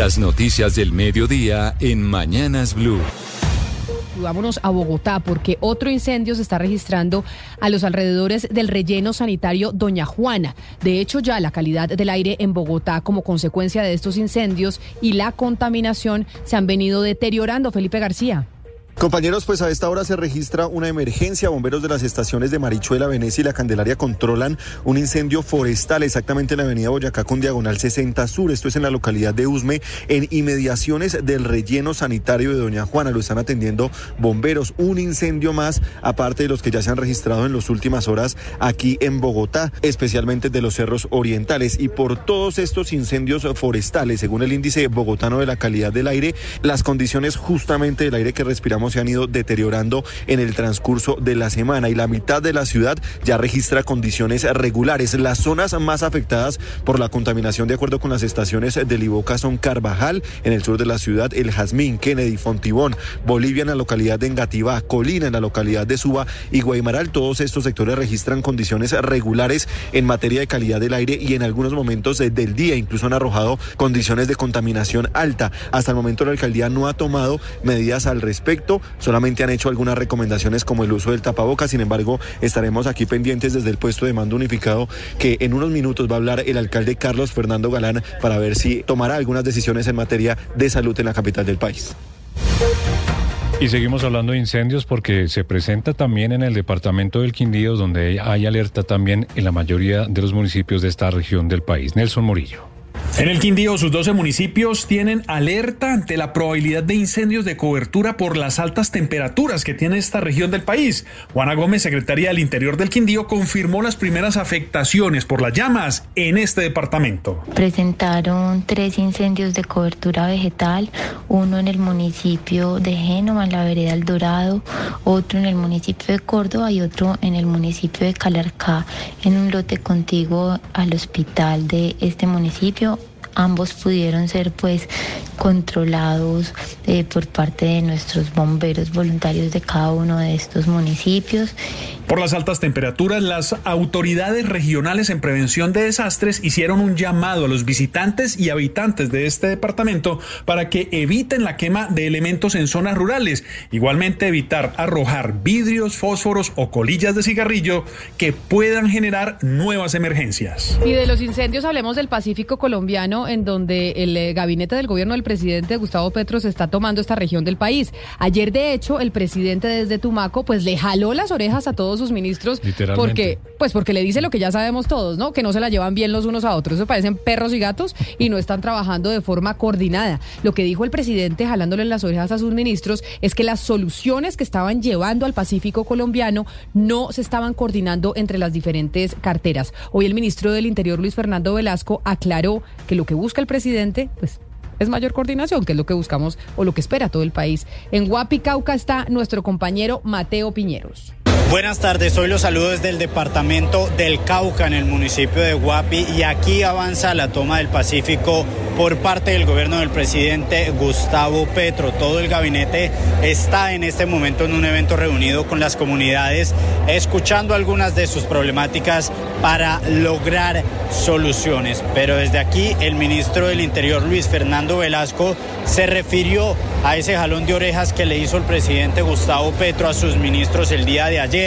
Las noticias del mediodía en Mañanas Blue. Vámonos a Bogotá porque otro incendio se está registrando a los alrededores del relleno sanitario Doña Juana. De hecho, ya la calidad del aire en Bogotá como consecuencia de estos incendios y la contaminación se han venido deteriorando. Felipe García. Compañeros, pues a esta hora se registra una emergencia. Bomberos de las estaciones de Marichuela, Venecia y La Candelaria controlan un incendio forestal exactamente en la avenida Boyacá con diagonal 60 Sur. Esto es en la localidad de Usme, en inmediaciones del relleno sanitario de Doña Juana. Lo están atendiendo bomberos. Un incendio más, aparte de los que ya se han registrado en las últimas horas aquí en Bogotá, especialmente de los cerros orientales. Y por todos estos incendios forestales, según el índice bogotano de la calidad del aire, las condiciones justamente del aire que respiramos se han ido deteriorando en el transcurso de la semana y la mitad de la ciudad ya registra condiciones regulares. Las zonas más afectadas por la contaminación, de acuerdo con las estaciones del Iboca, son Carvajal, en el sur de la ciudad, El Jazmín, Kennedy, Fontibón, Bolivia en la localidad de Engativá, Colina en la localidad de Suba y Guaymaral. Todos estos sectores registran condiciones regulares en materia de calidad del aire y en algunos momentos del día incluso han arrojado condiciones de contaminación alta. Hasta el momento la alcaldía no ha tomado medidas al respecto solamente han hecho algunas recomendaciones como el uso del tapabocas, sin embargo, estaremos aquí pendientes desde el puesto de mando unificado que en unos minutos va a hablar el alcalde Carlos Fernando Galán para ver si tomará algunas decisiones en materia de salud en la capital del país. Y seguimos hablando de incendios porque se presenta también en el departamento del Quindío, donde hay alerta también en la mayoría de los municipios de esta región del país. Nelson Morillo. En el Quindío, sus 12 municipios tienen alerta ante la probabilidad de incendios de cobertura por las altas temperaturas que tiene esta región del país. Juana Gómez, secretaria del Interior del Quindío, confirmó las primeras afectaciones por las llamas en este departamento. Presentaron tres incendios de cobertura vegetal, uno en el municipio de Génova, en la vereda El Dorado, otro en el municipio de Córdoba y otro en el municipio de Calarcá, en un lote contiguo al hospital de este municipio ambos pudieron ser pues controlados eh, por parte de nuestros bomberos voluntarios de cada uno de estos municipios. Por las altas temperaturas, las autoridades regionales en prevención de desastres hicieron un llamado a los visitantes y habitantes de este departamento para que eviten la quema de elementos en zonas rurales. Igualmente evitar arrojar vidrios, fósforos o colillas de cigarrillo que puedan generar nuevas emergencias. Y de los incendios hablemos del Pacífico colombiano en donde el eh, gabinete del gobierno del presidente Gustavo Petro se está tomando esta región del país. Ayer de hecho el presidente desde Tumaco pues le jaló las orejas a todos sus ministros porque pues porque le dice lo que ya sabemos todos, ¿no? Que no se la llevan bien los unos a otros, eso parecen perros y gatos y no están trabajando de forma coordinada. Lo que dijo el presidente jalándole las orejas a sus ministros es que las soluciones que estaban llevando al Pacífico colombiano no se estaban coordinando entre las diferentes carteras. Hoy el ministro del Interior Luis Fernando Velasco aclaró que lo que busca el presidente, pues es mayor coordinación, que es lo que buscamos o lo que espera todo el país. En Guapi, Cauca está nuestro compañero Mateo Piñeros. Buenas tardes, hoy los saludos desde el departamento del Cauca en el municipio de Guapi y aquí avanza la toma del Pacífico por parte del gobierno del presidente Gustavo Petro. Todo el gabinete está en este momento en un evento reunido con las comunidades, escuchando algunas de sus problemáticas para lograr soluciones. Pero desde aquí el ministro del Interior, Luis Fernando Velasco, se refirió a ese jalón de orejas que le hizo el presidente Gustavo Petro a sus ministros el día de ayer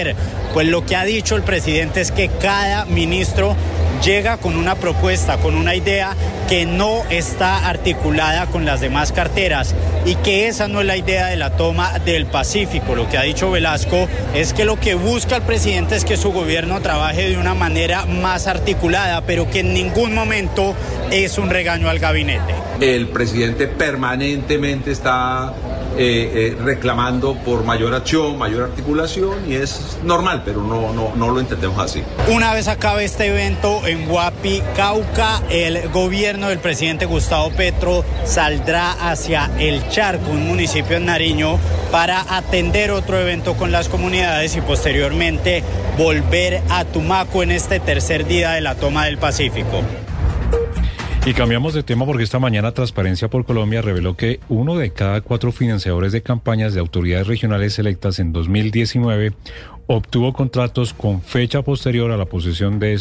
pues lo que ha dicho el presidente es que cada ministro llega con una propuesta, con una idea que no está articulada con las demás carteras y que esa no es la idea de la toma del Pacífico. Lo que ha dicho Velasco es que lo que busca el presidente es que su gobierno trabaje de una manera más articulada, pero que en ningún momento es un regaño al gabinete. El presidente permanentemente está eh, eh, reclamando por mayor acción, mayor articulación y es normal, pero no, no, no lo entendemos así. Una vez acabe este evento en Guapi, Cauca, el gobierno del presidente Gustavo Petro saldrá hacia El Charco, un municipio en Nariño, para atender otro evento con las comunidades y posteriormente volver a Tumaco en este tercer día de la toma del Pacífico. Y cambiamos de tema porque esta mañana Transparencia por Colombia reveló que uno de cada cuatro financiadores de campañas de autoridades regionales electas en 2019 obtuvo contratos con fecha posterior a la posesión de,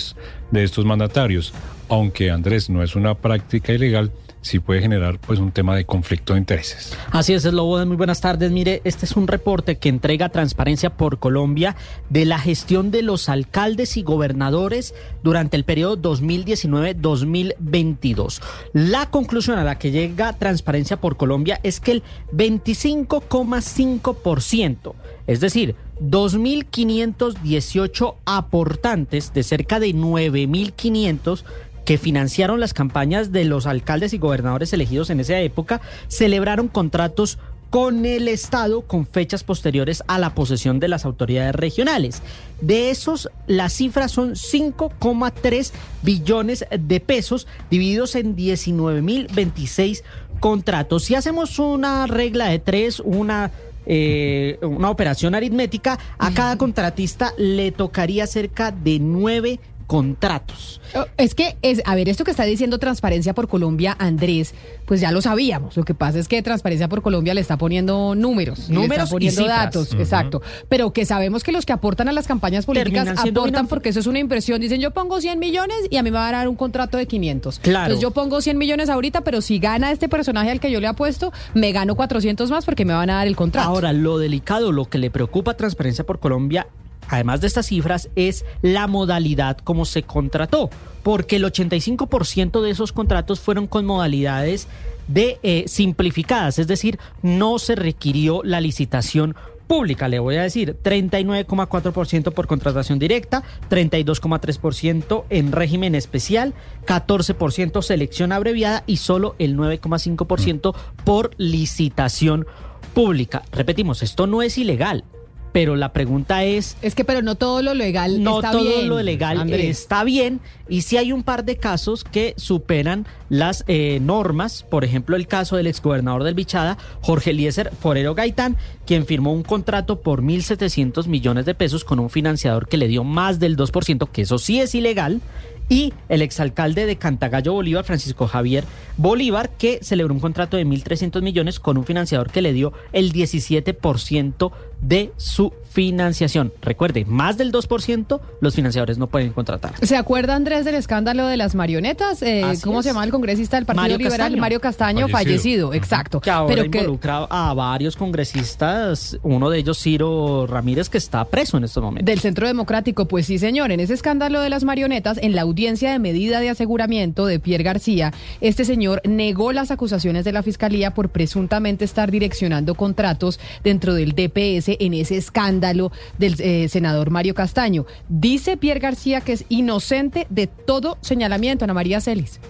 de estos mandatarios. Aunque Andrés no es una práctica ilegal, sí puede generar pues un tema de conflicto de intereses. Así es, Lobo, muy buenas tardes. Mire, este es un reporte que entrega Transparencia por Colombia de la gestión de los alcaldes y gobernadores durante el periodo 2019-2022. La conclusión a la que llega Transparencia por Colombia es que el 25,5%, es decir, 2.518 aportantes de cerca de 9.500 que financiaron las campañas de los alcaldes y gobernadores elegidos en esa época, celebraron contratos con el Estado con fechas posteriores a la posesión de las autoridades regionales. De esos, las cifras son 5,3 billones de pesos divididos en 19.026 contratos. Si hacemos una regla de tres, una eh, una operación aritmética, a cada contratista le tocaría cerca de nueve contratos. Oh, es que, es, a ver, esto que está diciendo Transparencia por Colombia, Andrés, pues ya lo sabíamos. Lo que pasa es que Transparencia por Colombia le está poniendo números, números le está poniendo datos, exacto. Pero que sabemos que los que aportan a las campañas políticas aportan porque eso es una impresión. Dicen, yo pongo 100 millones y a mí me va a dar un contrato de 500. Claro. Entonces yo pongo 100 millones ahorita, pero si gana este personaje al que yo le apuesto, me gano 400 más porque me van a dar el contrato. Ahora, lo delicado, lo que le preocupa a Transparencia por Colombia además de estas cifras, es la modalidad como se contrató, porque el 85% de esos contratos fueron con modalidades de eh, simplificadas, es decir, no se requirió la licitación pública, le voy a decir, 39,4% por contratación directa, 32,3% en régimen especial, 14% selección abreviada y solo el 9,5% por licitación pública. Repetimos, esto no es ilegal, pero la pregunta es... Es que pero no todo lo legal no está todo bien. lo legal está bien y si hay un par de casos que superan las eh, normas, por ejemplo el caso del exgobernador del Bichada, Jorge Eliezer Forero Gaitán, quien firmó un contrato por 1.700 millones de pesos con un financiador que le dio más del 2%, que eso sí es ilegal, y el exalcalde de Cantagallo Bolívar, Francisco Javier Bolívar, que celebró un contrato de 1.300 millones con un financiador que le dio el 17% de su financiación. Recuerde, más del 2% los financiadores no pueden contratar. ¿Se acuerda, Andrés, del escándalo de las marionetas? Eh, ¿Cómo se llama el congresista del Partido Liberal? Mario Castaño, fallecido, exacto. Que ahora Pero involucra a varios congresistas, uno de ellos Ciro Ramírez, que está preso en estos momentos. Del Centro Democrático, pues sí, señor. En ese escándalo de las marionetas, en la audiencia de medida de aseguramiento de Pierre García, este señor negó las acusaciones de la Fiscalía por presuntamente estar direccionando contratos dentro del DPS en ese escándalo del eh, senador Mario Castaño. Dice Pierre García que es inocente de todo señalamiento, Ana María Celis.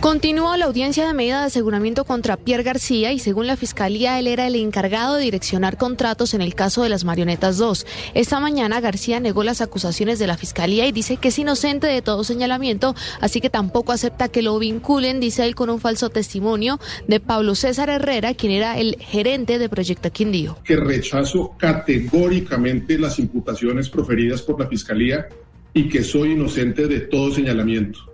Continúa la audiencia de medida de aseguramiento contra Pierre García y según la fiscalía él era el encargado de direccionar contratos en el caso de las marionetas 2. Esta mañana García negó las acusaciones de la fiscalía y dice que es inocente de todo señalamiento, así que tampoco acepta que lo vinculen, dice él, con un falso testimonio de Pablo César Herrera, quien era el gerente de Proyecto Quindío. Que rechazo categóricamente las imputaciones proferidas por la fiscalía y que soy inocente de todo señalamiento.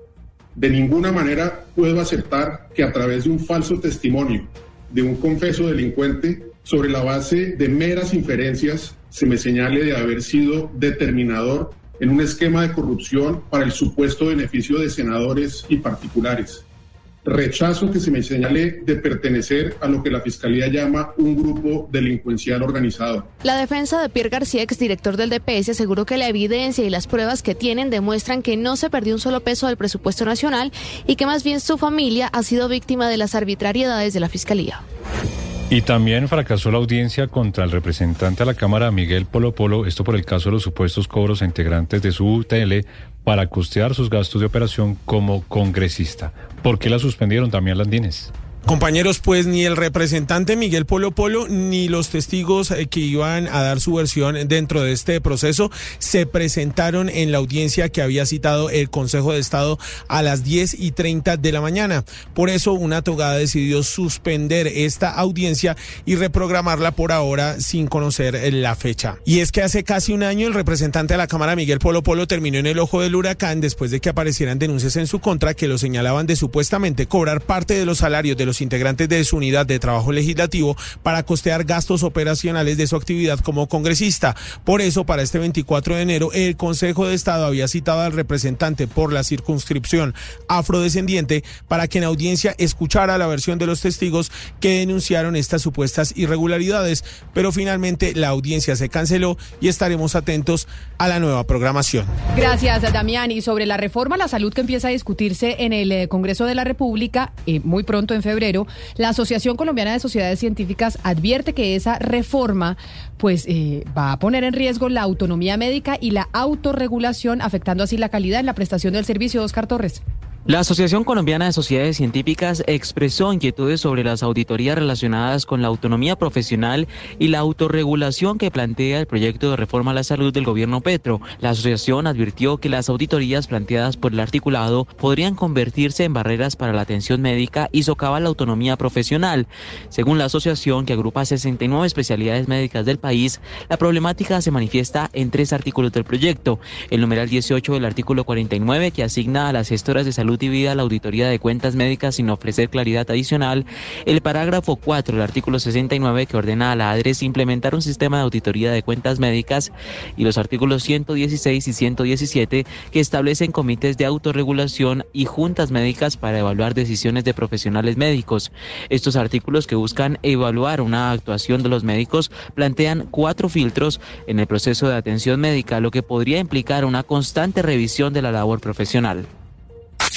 De ninguna manera puedo aceptar que a través de un falso testimonio de un confeso delincuente, sobre la base de meras inferencias, se me señale de haber sido determinador en un esquema de corrupción para el supuesto beneficio de senadores y particulares rechazo que se me señale de pertenecer a lo que la Fiscalía llama un grupo delincuencial organizado. La defensa de Pierre García, exdirector del DPS, aseguró que la evidencia y las pruebas que tienen demuestran que no se perdió un solo peso del presupuesto nacional y que más bien su familia ha sido víctima de las arbitrariedades de la Fiscalía. Y también fracasó la audiencia contra el representante a la Cámara, Miguel Polo Polo, esto por el caso de los supuestos cobros a integrantes de su UTL para costear sus gastos de operación como congresista. ¿Por qué la suspendieron también Landines? Compañeros, pues ni el representante Miguel Polo Polo ni los testigos eh, que iban a dar su versión dentro de este proceso se presentaron en la audiencia que había citado el Consejo de Estado a las 10 y 30 de la mañana. Por eso una togada decidió suspender esta audiencia y reprogramarla por ahora sin conocer eh, la fecha. Y es que hace casi un año el representante de la Cámara Miguel Polo Polo terminó en el ojo del huracán después de que aparecieran denuncias en su contra que lo señalaban de supuestamente cobrar parte de los salarios de los integrantes de su unidad de trabajo legislativo para costear gastos operacionales de su actividad como congresista. Por eso, para este 24 de enero, el Consejo de Estado había citado al representante por la circunscripción afrodescendiente para que en audiencia escuchara la versión de los testigos que denunciaron estas supuestas irregularidades, pero finalmente la audiencia se canceló y estaremos atentos a la nueva programación. Gracias, Damián. Y sobre la reforma a la salud que empieza a discutirse en el eh, Congreso de la República, eh, muy pronto en febrero, la Asociación Colombiana de Sociedades Científicas advierte que esa reforma pues eh, va a poner en riesgo la autonomía médica y la autorregulación, afectando así la calidad en la prestación del servicio. Oscar Torres. La Asociación Colombiana de Sociedades Científicas expresó inquietudes sobre las auditorías relacionadas con la autonomía profesional y la autorregulación que plantea el proyecto de reforma a la salud del gobierno Petro. La asociación advirtió que las auditorías planteadas por el articulado podrían convertirse en barreras para la atención médica y socavar la autonomía profesional. Según la asociación, que agrupa 69 especialidades médicas del país, la problemática se manifiesta en tres artículos del proyecto. El numeral 18 del artículo 49, que asigna a las gestoras de salud Vida la auditoría de cuentas médicas sin ofrecer claridad adicional, el parágrafo 4 del artículo 69 que ordena a la ADRES implementar un sistema de auditoría de cuentas médicas y los artículos 116 y 117 que establecen comités de autorregulación y juntas médicas para evaluar decisiones de profesionales médicos. Estos artículos que buscan evaluar una actuación de los médicos plantean cuatro filtros en el proceso de atención médica, lo que podría implicar una constante revisión de la labor profesional.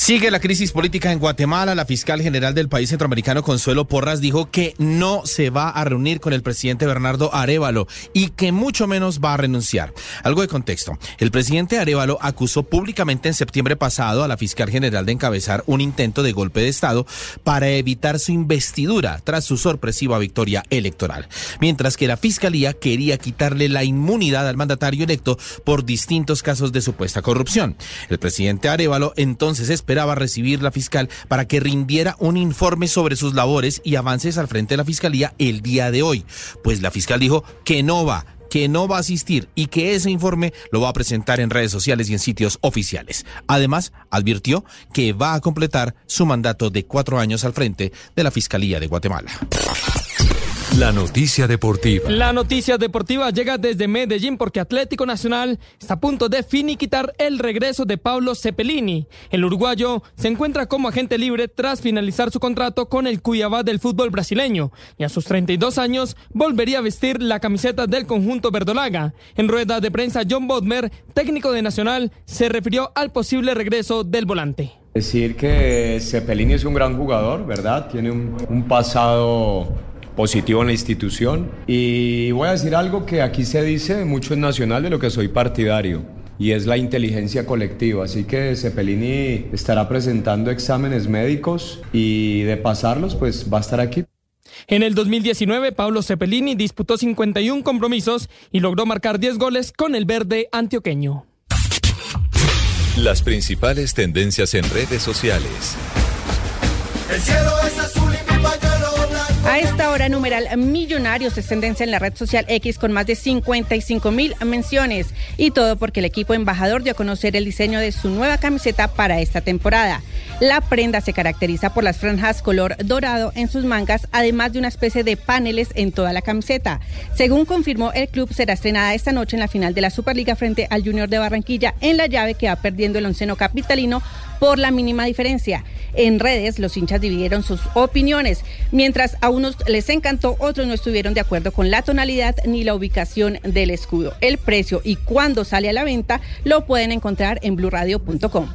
Sigue la crisis política en Guatemala. La fiscal general del país centroamericano, Consuelo Porras, dijo que no se va a reunir con el presidente Bernardo Arevalo y que mucho menos va a renunciar. Algo de contexto. El presidente Arevalo acusó públicamente en septiembre pasado a la fiscal general de encabezar un intento de golpe de Estado para evitar su investidura tras su sorpresiva victoria electoral. Mientras que la fiscalía quería quitarle la inmunidad al mandatario electo por distintos casos de supuesta corrupción. El presidente Arevalo entonces esperaba recibir la fiscal para que rindiera un informe sobre sus labores y avances al frente de la fiscalía el día de hoy. Pues la fiscal dijo que no va que no va a asistir y que ese informe lo va a presentar en redes sociales y en sitios oficiales. Además, advirtió que va a completar su mandato de cuatro años al frente de la Fiscalía de Guatemala. La noticia deportiva. La noticia deportiva llega desde Medellín porque Atlético Nacional está a punto de finiquitar el regreso de Pablo Cepelini. El uruguayo se encuentra como agente libre tras finalizar su contrato con el Cuyabá del fútbol brasileño y a sus 32 años volvería a vestir la camiseta del conjunto verdolaga. En rueda de prensa, John Bodmer, técnico de Nacional, se refirió al posible regreso del volante. Decir que Cepelini es un gran jugador, ¿verdad? Tiene un, un pasado positivo en la institución. Y voy a decir algo que aquí se dice mucho en Nacional de lo que soy partidario y es la inteligencia colectiva. Así que Cepelini estará presentando exámenes médicos y de pasarlos, pues va a estar aquí. En el 2019, Pablo Cepelini disputó 51 compromisos y logró marcar 10 goles con el verde antioqueño. Las principales tendencias en redes sociales. El cielo es azul a esta hora, numeral Millonarios es tendencia en la red social X con más de 55 mil menciones. Y todo porque el equipo embajador dio a conocer el diseño de su nueva camiseta para esta temporada. La prenda se caracteriza por las franjas color dorado en sus mangas, además de una especie de paneles en toda la camiseta. Según confirmó el club, será estrenada esta noche en la final de la Superliga frente al Junior de Barranquilla en la llave que va perdiendo el onceno capitalino por la mínima diferencia. En redes, los hinchas dividieron sus opiniones. Mientras a unos les encantó, otros no estuvieron de acuerdo con la tonalidad ni la ubicación del escudo. El precio y cuándo sale a la venta lo pueden encontrar en blurradio.com.